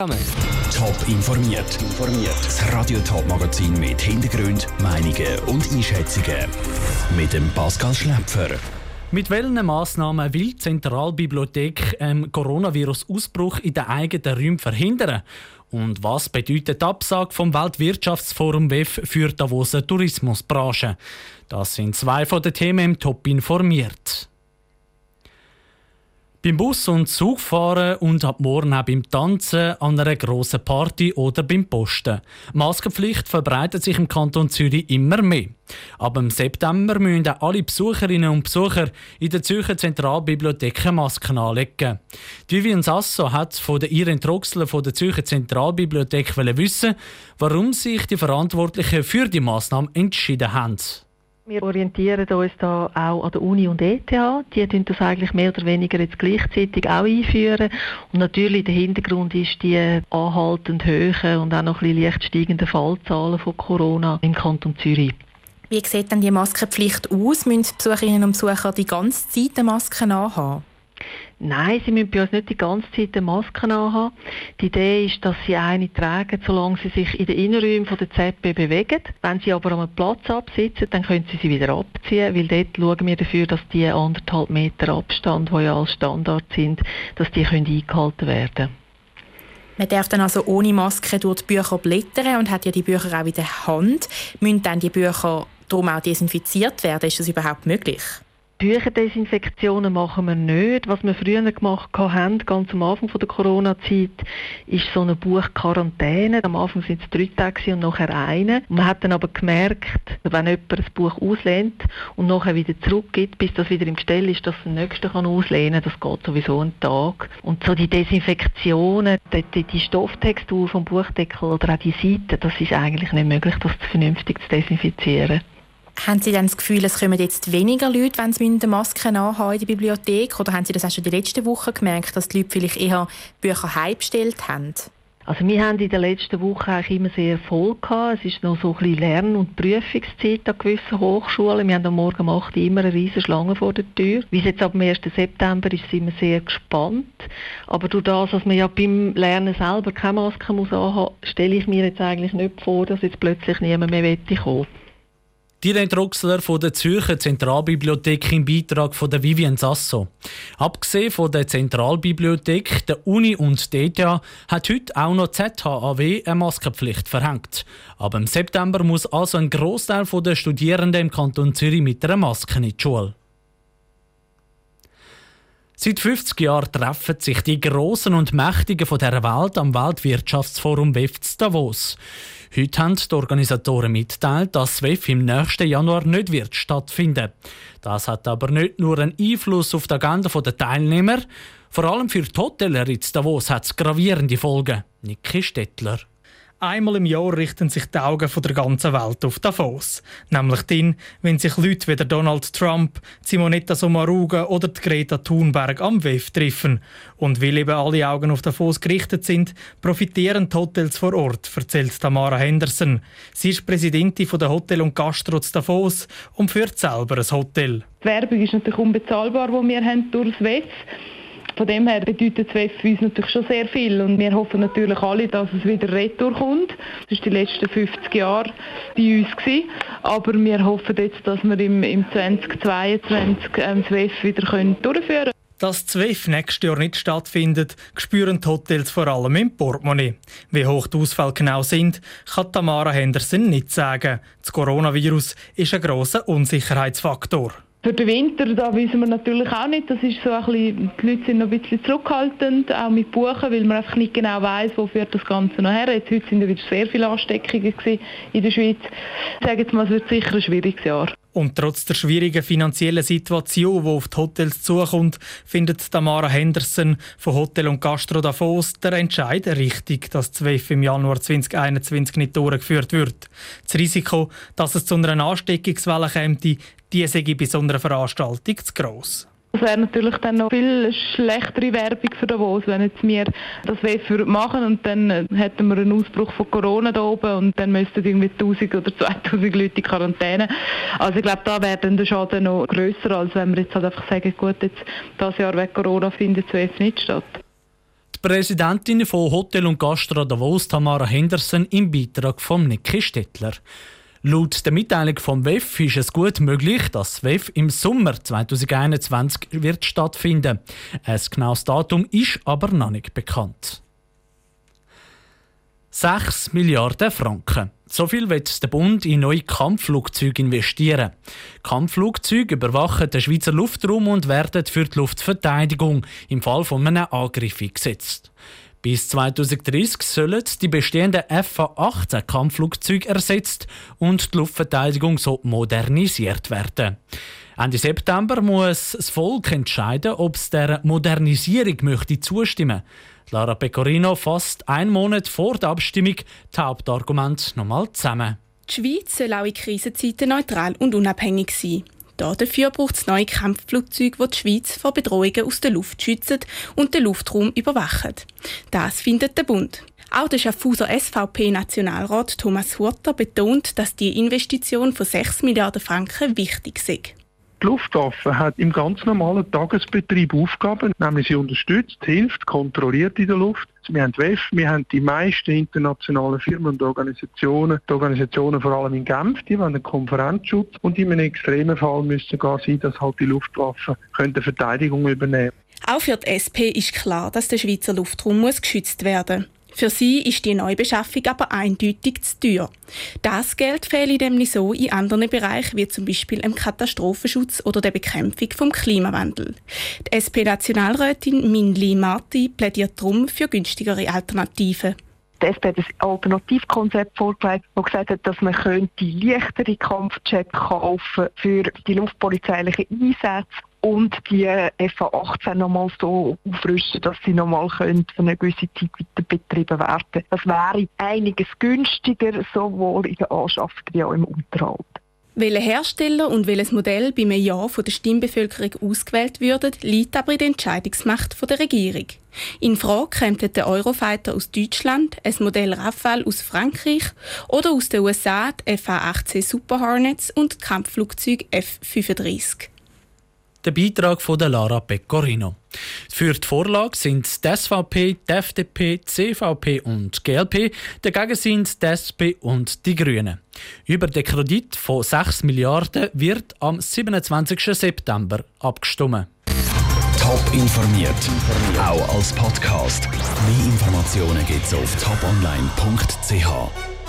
Top informiert. Das Radio Top Magazin mit Hintergrund, Meinungen und Einschätzungen mit dem Pascal Schläpfer. Mit welchen Massnahmen will die Zentralbibliothek einen Coronavirus-Ausbruch in den eigenen Räumen verhindern? Und was bedeutet die Absage vom Weltwirtschaftsforum WEF für die Davoser Tourismusbranche? Das sind zwei von den Themen im Top informiert. Beim Bus- und Zugfahren und ab morgen auch beim Tanzen, an einer grossen Party oder beim Posten. Maskenpflicht verbreitet sich im Kanton Zürich immer mehr. Ab im September müssen auch alle Besucherinnen und Besucher in der Zürcher Zentralbibliothek Masken anlegen. Vivian Sasso hat von der Irene Troxler von der Zürcher Zentralbibliothek wissen, warum sich die Verantwortlichen für die Maßnahme entschieden haben. Wir orientieren uns da auch an der Uni und ETH. Die tun das eigentlich mehr oder weniger jetzt gleichzeitig auch einführen. Und natürlich der Hintergrund ist die anhaltend hohen und auch noch ein bisschen leicht steigenden Fallzahlen von Corona im Kanton Zürich. Wie sieht denn die Maskenpflicht aus? Müssen die Besucherinnen und Besucher die ganze Zeit eine Maske anhaben? Nein, sie müssen bei uns nicht die ganze Zeit eine Maske anhaben. Die Idee ist, dass sie eine tragen, solange sie sich in den Innenräumen der ZB bewegen. Wenn sie aber am Platz absitzen, dann können sie sie wieder abziehen, weil dort schauen wir dafür, dass die anderthalb Meter Abstand, die ja als Standard sind, dass die können eingehalten werden man darf dann also ohne Maske durch die Bücher blättern und hat ja die Bücher auch in der Hand. Müssen dann die Bücher darum auch desinfiziert werden? Ist das überhaupt möglich? Bücherdesinfektionen machen wir nicht. Was wir früher gemacht haben, ganz am Anfang der Corona-Zeit, ist so eine Buchquarantäne. Am Anfang sind es drei Tage und nachher eine. Man hat dann aber gemerkt, wenn jemand ein Buch auslehnt und nachher wieder zurückgibt, bis das wieder im Gestell ist, dass der Nächste kann auslehnen kann, das geht sowieso einen Tag. Und so die Desinfektionen, die, die, Stofftextur vom Buchdeckel oder auch die Seite, das ist eigentlich nicht möglich, das vernünftig zu desinfizieren. Haben Sie dann das Gefühl, es kommen jetzt weniger Leute, wenn sie eine Maske anhaben in der Bibliothek? Oder haben Sie das auch schon die letzten Wochen gemerkt, dass die Leute vielleicht eher Bücher heimbestellt haben? Also wir haben in der letzten Woche eigentlich immer sehr voll gehabt. Es ist noch so ein bisschen Lern- und Prüfungszeit an gewissen Hochschulen. Wir haben am Morgen um 8 Uhr immer eine riesige Schlange vor der Tür. Wie es jetzt ab dem 1. September ist, sind wir sehr gespannt. Aber durch das, dass man ja beim Lernen selber keine Maske muss anhaben, stelle ich mir jetzt eigentlich nicht vor, dass jetzt plötzlich niemand mehr kommen Direkt Roxler von der Zürcher Zentralbibliothek im Beitrag von der Vivian Sasso. Abgesehen von der Zentralbibliothek, der Uni und der ETH hat heute auch noch ZHAW eine Maskenpflicht verhängt. Aber im September muss also ein Großteil der Studierenden im Kanton Zürich mit einer Maske in die Schule. Seit 50 Jahren treffen sich die Großen und Mächtigen von der Welt am Weltwirtschaftsforum WEF Davos. Heute haben die Organisatoren mitteilt, dass WEF im nächsten Januar nicht wird stattfinden. Das hat aber nicht nur einen Einfluss auf die Agenda der Teilnehmer, vor allem für die Hotellerie in Davos hat es gravierende Folgen. Niki Stettler. Einmal im Jahr richten sich die Augen von der ganzen Welt auf Davos. Nämlich dann, wenn sich Leute wie Donald Trump, Simonetta Sommaruga oder Greta Thunberg am WEF treffen. Und weil eben alle Augen auf Davos gerichtet sind, profitieren die Hotels vor Ort, erzählt Tamara Henderson. Sie ist Präsidentin der Hotel- und Gastro Davos und führt selber ein Hotel. Die Werbung ist natürlich unbezahlbar, die wir haben durch das WEF von dem her bedeutet das für uns natürlich schon sehr viel und wir hoffen natürlich alle, dass es wieder retour kommt. Das war die letzten 50 Jahre bei uns gewesen. aber wir hoffen jetzt, dass wir im, im 2022 ähm, wieder können durchführen können. Dass das nächstes Jahr nicht stattfindet, spüren die Hotels vor allem im Portemonnaie. Wie hoch die Ausfälle genau sind, kann Tamara Henderson nicht sagen. Das Coronavirus ist ein grosser Unsicherheitsfaktor. Für den Winter, da wissen wir natürlich auch nicht. Das ist so ein bisschen, die Leute sind noch ein bisschen zurückhaltend, auch mit Buchen, weil man einfach nicht genau weiß, wo führt das Ganze noch her. Jetzt, heute sind ja wieder sehr viele Ansteckungen in der Schweiz. Ich sage jetzt mal, es wird sicher ein schwieriges Jahr. Und trotz der schwierigen finanziellen Situation, die auf die Hotels zukommt, findet Tamara Henderson von Hotel und Gastro Davos der Entscheid richtig, dass das WEF im Januar 2021 nicht durchgeführt wird. Das Risiko, dass es zu einer Ansteckungswelle käme, die sei bei so einer Veranstaltung zu gross. Das wäre natürlich dann noch viel schlechtere Werbung für Davos, wenn jetzt wir das WEF machen und dann äh, hätten wir einen Ausbruch von Corona da oben und dann müssten irgendwie 1000 oder 2000 Leute in Quarantäne. Also ich glaube, da wäre dann der Schaden noch grösser, als wenn wir jetzt halt einfach sagen, gut, jetzt das Jahr wegen Corona findet das WEF nicht statt. Präsidentin von Hotel und Gastro Davos, Tamara Henderson, im Beitrag von Niki Stettler. Laut der Mitteilung vom WEF ist es gut möglich, dass das WEF im Sommer 2021 wird stattfinden. Ein genaues Datum ist aber noch nicht bekannt. 6 Milliarden Franken. So viel wird der Bund in neue Kampfflugzeuge investieren. Kampfflugzeuge überwachen den Schweizer Luftraum und werden für die Luftverteidigung im Fall von einem Angriff eingesetzt. Bis 2030 sollen die bestehenden FA-18 Kampfflugzeuge ersetzt und die Luftverteidigung so modernisiert werden. Ende September muss das Volk entscheiden, ob es der Modernisierung möchte zustimmen Lara Pecorino fasst einen Monat vor der Abstimmung die Hauptargumente nochmal zusammen. Die Schweiz soll auch in Krisenzeiten neutral und unabhängig sein. Dafür braucht es neue Kampfflugzeuge, die die Schweiz vor Bedrohungen aus der Luft schützen und den Luftraum überwachen. Das findet der Bund. Auch der Schaffhauser SVP-Nationalrat Thomas Hurter betont, dass die Investition von 6 Milliarden Franken wichtig ist. Die Luftwaffe hat im ganz normalen Tagesbetrieb Aufgaben, nämlich sie unterstützt, hilft, kontrolliert in der Luft. Wir haben WEF, wir haben die meisten internationalen Firmen und Organisationen, die Organisationen vor allem in Genf, die haben einen Konferenzschutz und in einem extremen Fall müsste gar sein, dass halt die Luftwaffe könnte Verteidigung übernehmen. Auch für die SP ist klar, dass der Schweizer Luftraum muss geschützt werden muss. Für sie ist die Neubeschaffung aber eindeutig zu teuer. Das Geld fehlt nämlich so in anderen Bereichen, wie zum Beispiel im Katastrophenschutz oder der Bekämpfung vom Klimawandel. Die SP-Nationalrätin Minli Marti plädiert darum für günstigere Alternativen. Die SP hat ein Alternativkonzept vorgelegt, das gesagt hat, dass man könnte leichtere Kampfjets kaufen für die luftpolizeilichen Einsätze und die FA18 nochmal so aufrüsten, dass sie nochmal für eine gewisse Zeit weiter betrieben werden Das wäre einiges günstiger, sowohl in der Anschaffung wie auch im Unterhalt. Welcher Hersteller und welches Modell bei einem Ja von der Stimmbevölkerung ausgewählt würden, liegt aber in der Entscheidungsmacht der Regierung. In Frage kämen der Eurofighter aus Deutschland, ein Modell Rafale aus Frankreich oder aus den USA die FA-18 Super Hornets und Kampfflugzeug F-35 der Beitrag von der Lara Pecorino. Für die Vorlage sind die SVP, die FDP, die CVP und die GLP. Dagegen sind die SP und die Grünen. Über den Kredit von 6 Milliarden wird am 27. September abgestimmt. Top informiert, auch als Podcast. Mehr Informationen gibt es auf toponline.ch.